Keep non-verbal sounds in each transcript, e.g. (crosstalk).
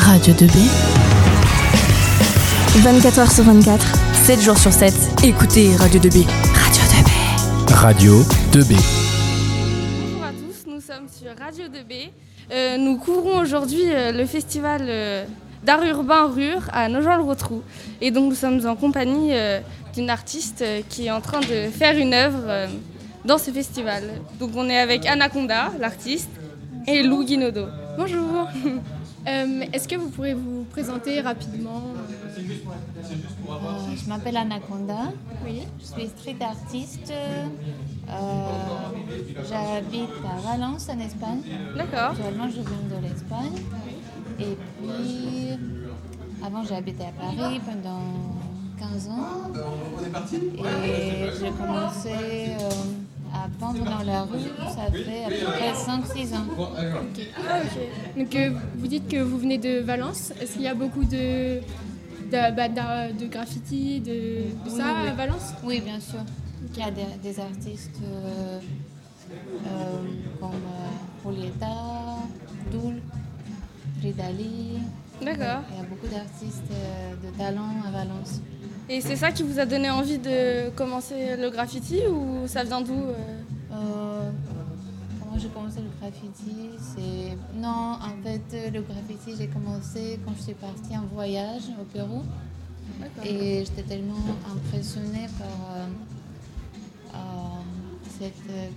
Radio 2B. 24h sur 24, 7 jours sur 7. Écoutez Radio 2B. Radio 2B. Radio 2B. Bonjour à tous, nous sommes sur Radio 2B. Euh, nous couvrons aujourd'hui euh, le festival euh, d'art urbain Rure à Nogent-le-Rotrou. Et donc nous sommes en compagnie euh, d'une artiste euh, qui est en train de faire une œuvre euh, dans ce festival. Donc on est avec Anaconda, l'artiste, et Lou Guinodo. Bonjour (laughs) Euh, Est-ce que vous pourrez vous présenter rapidement Euh, je m'appelle Anaconda. Oui. Je suis street artiste. Euh, J'habite à Valence, en Espagne. D'accord. Actuellement, je viens de l'Espagne. Et puis, avant, j'ai habité à Paris pendant 15 ans. Et j'ai commencé euh, peindre dans la rue. Ça fait à peu près 5-6 ans. Ah, ok. Donc, euh, vous dites que vous venez de Valence. Est-ce qu'il y a beaucoup de, de, bah, de graffiti, de, de Oui, ça oui. à Valence? Oui, bien sûr. Il y a des, des artistes euh, euh, comme euh, Julieta, Doul, Ridali. D'accord. Il y a beaucoup d'artistes euh, de talent à Valence. Et c'est ça qui vous a donné envie de commencer le graffiti ou ça vient d'où j'ai commencé le graffiti C'est non, en fait, le graffiti j'ai commencé quand je suis partie en voyage au Pérou et j'étais tellement impressionnée par euh, euh, cette euh,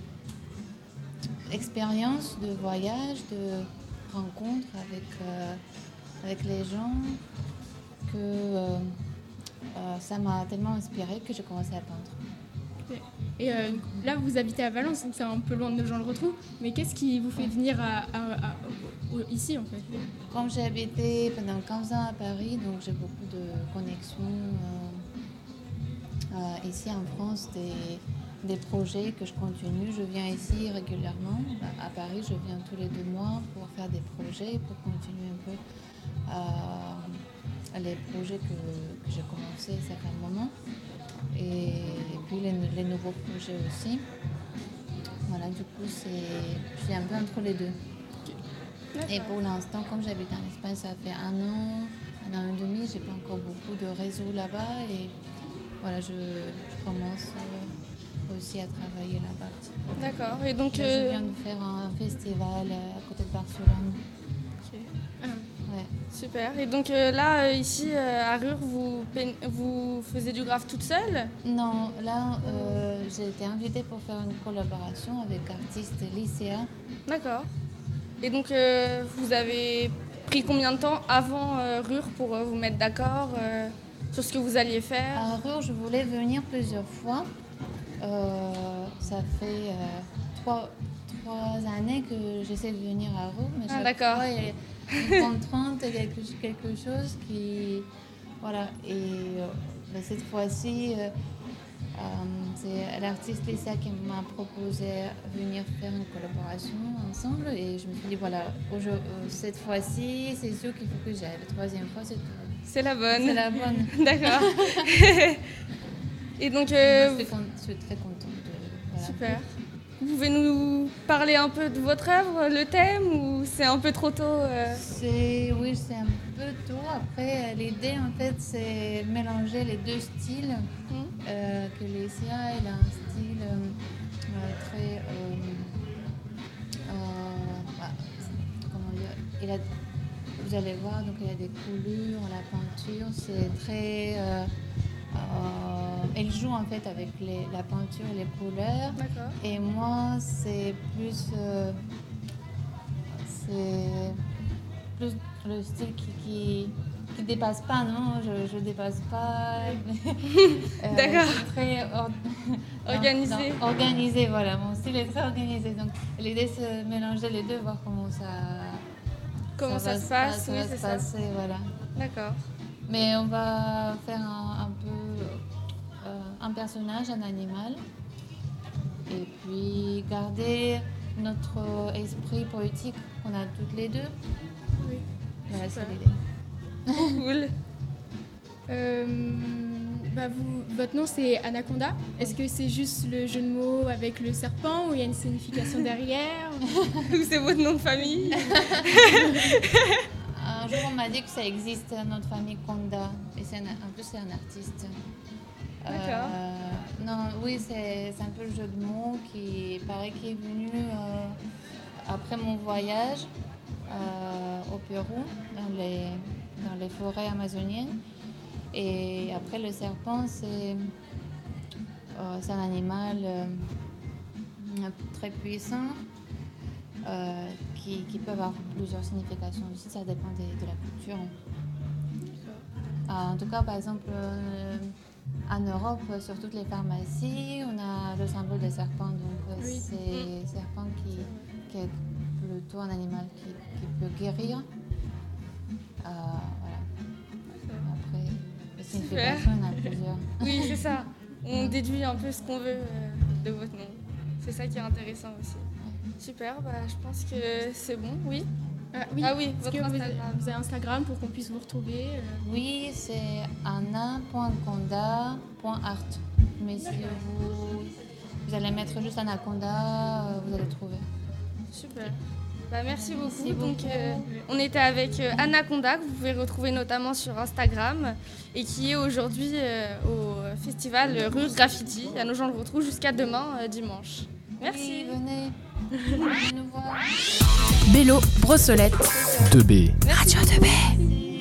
expérience de voyage, de rencontre avec avec les gens que ça m'a tellement inspirée que j'ai commencé à peindre. Et euh, là, vous habitez à Valence, donc c'est un peu loin de nos gens le retrouvent. Mais qu'est-ce qui vous fait venir ici, en fait? Comme j'ai habité pendant 15 ans à Paris, donc j'ai beaucoup de connexions euh, euh, ici en France, des, des projets que je continue. Je viens ici régulièrement. À Paris, je viens tous les deux mois pour faire des projets, pour continuer un peu les projets que, j'ai commencé à certains moments. Et, puis les, les nouveaux projets aussi. Voilà, du coup, c'est, je suis un peu entre les deux. Et pour l'instant, comme j'habite en Espagne, ça fait un an, un an et demi, j'ai pas encore beaucoup de réseau là-bas et voilà, je, je commence euh, aussi à travailler là-bas. D'accord. Et donc, Là, euh, Je viens de faire un festival euh, à côté de Barcelone. Ouais. super. Et donc euh, là, euh, ici, euh, à Rure, vous, faisiez du graphe toute seule? Non, là, j'ai été invitée pour faire une collaboration avec artiste Lycéa. D'accord. Et donc, vous avez pris combien de temps avant Rure pour vous mettre d'accord sur ce que vous alliez faire? À Rure, je voulais venir plusieurs fois. Euh, ça fait euh, trois, trois années que j'essaie de venir à Rure, mais Ah, d'accord. Fois, il y a contrainte, quelque, quelque chose qui... Voilà, et euh, ben, cette fois-ci, euh, euh, c'est l'artiste Lisa qui m'a proposé de venir faire une collaboration ensemble, et je me suis dit, voilà, cette fois-ci, c'est sûr qu'il faut que j'aille. La troisième fois, c'est C'est la bonne. c'est la bonne. (laughs) D'accord. Et donc, euh, je, suis je suis très contente. de- voilà. super. Vous pouvez nous parler un peu de votre œuvre, le thème, ou c'est un peu trop tôt euh C'est oui, c'est un peu tôt. Après, euh, l'idée en fait, c'est mélanger les deux styles. Mhm. Euh, que Lesia, elle a un style euh, très, bah, comment dire, il a, vous allez voir, donc il y a des coulures, la peinture, c'est très, elle joue en fait avec les- la peinture et les couleurs. Et moi, c'est plus. C'est plus le style qui, qui, qui dépasse pas, non? Je, je dépasse pas. (laughs) Euh, D'accord. très or- (laughs) Organisé. non, non, organisé, voilà. Mon style est très organisé. Donc, l'idée, c'est de mélanger les deux, voir comment ça. Comment ça, se passe Oui, c'est se ça. passer, voilà. D'accord. Mais on va faire un, un peu euh, un personnage, un animal, et puis garder notre esprit poétique qu'on a toutes les deux. Oui. Voilà, c'est l'idée. (laughs) Cool. Euh, bah vous, votre nom c'est Anaconda. Est-ce que c'est juste le jeu de mots avec le serpent ou il y a une signification (laughs) derrière Ou c'est votre nom de famille? Euh, (laughs) un jour, on m'a dit que ça existe, notre famille Konda. Et un- en plus, c'est un artiste. D'accord. Euh, oui, c'est un peu le jeu de mots qui paraît qui est venu euh, après mon voyage euh, au Pérou, dans les, dans les forêts amazoniennes. Et après, le serpent, c'est euh, un animal très puissant qui, qui peut avoir plusieurs significations aussi, ça dépend de la culture. Euh, en tout cas, par exemple, en Europe, sur toutes les pharmacies, on a le symbole des serpents. Donc, euh, Oui. c'est le serpent qui, qui est plutôt un animal qui, qui peut guérir. Euh, voilà. Après, les significations, en a (laughs) plusieurs. Oui, c'est ça. (laughs) On déduit un peu ce qu'on veut euh, de votre nom. C'est ça qui est intéressant aussi. Super, bah, je pense que c'est bon, oui. Ah oui, Ah oui, votre que vous, avez Instagram pour qu'on puisse vous retrouver euh, Oui, c'est anna.conda.art. Mais si vous, vous allez mettre juste Anaconda, euh, vous allez trouver. Super. Bah, merci beaucoup. Merci Donc, euh, on était avec euh, Anaconda, que vous pouvez retrouver notamment sur Instagram, et qui est aujourd'hui euh, au festival Rue Graffiti à Nogent-le-Rotrou jusqu'à demain, dimanche. Merci. Oui, venez. (laughs) venez nous voir. Bélo, Brossolette. 2B. Radio 2B.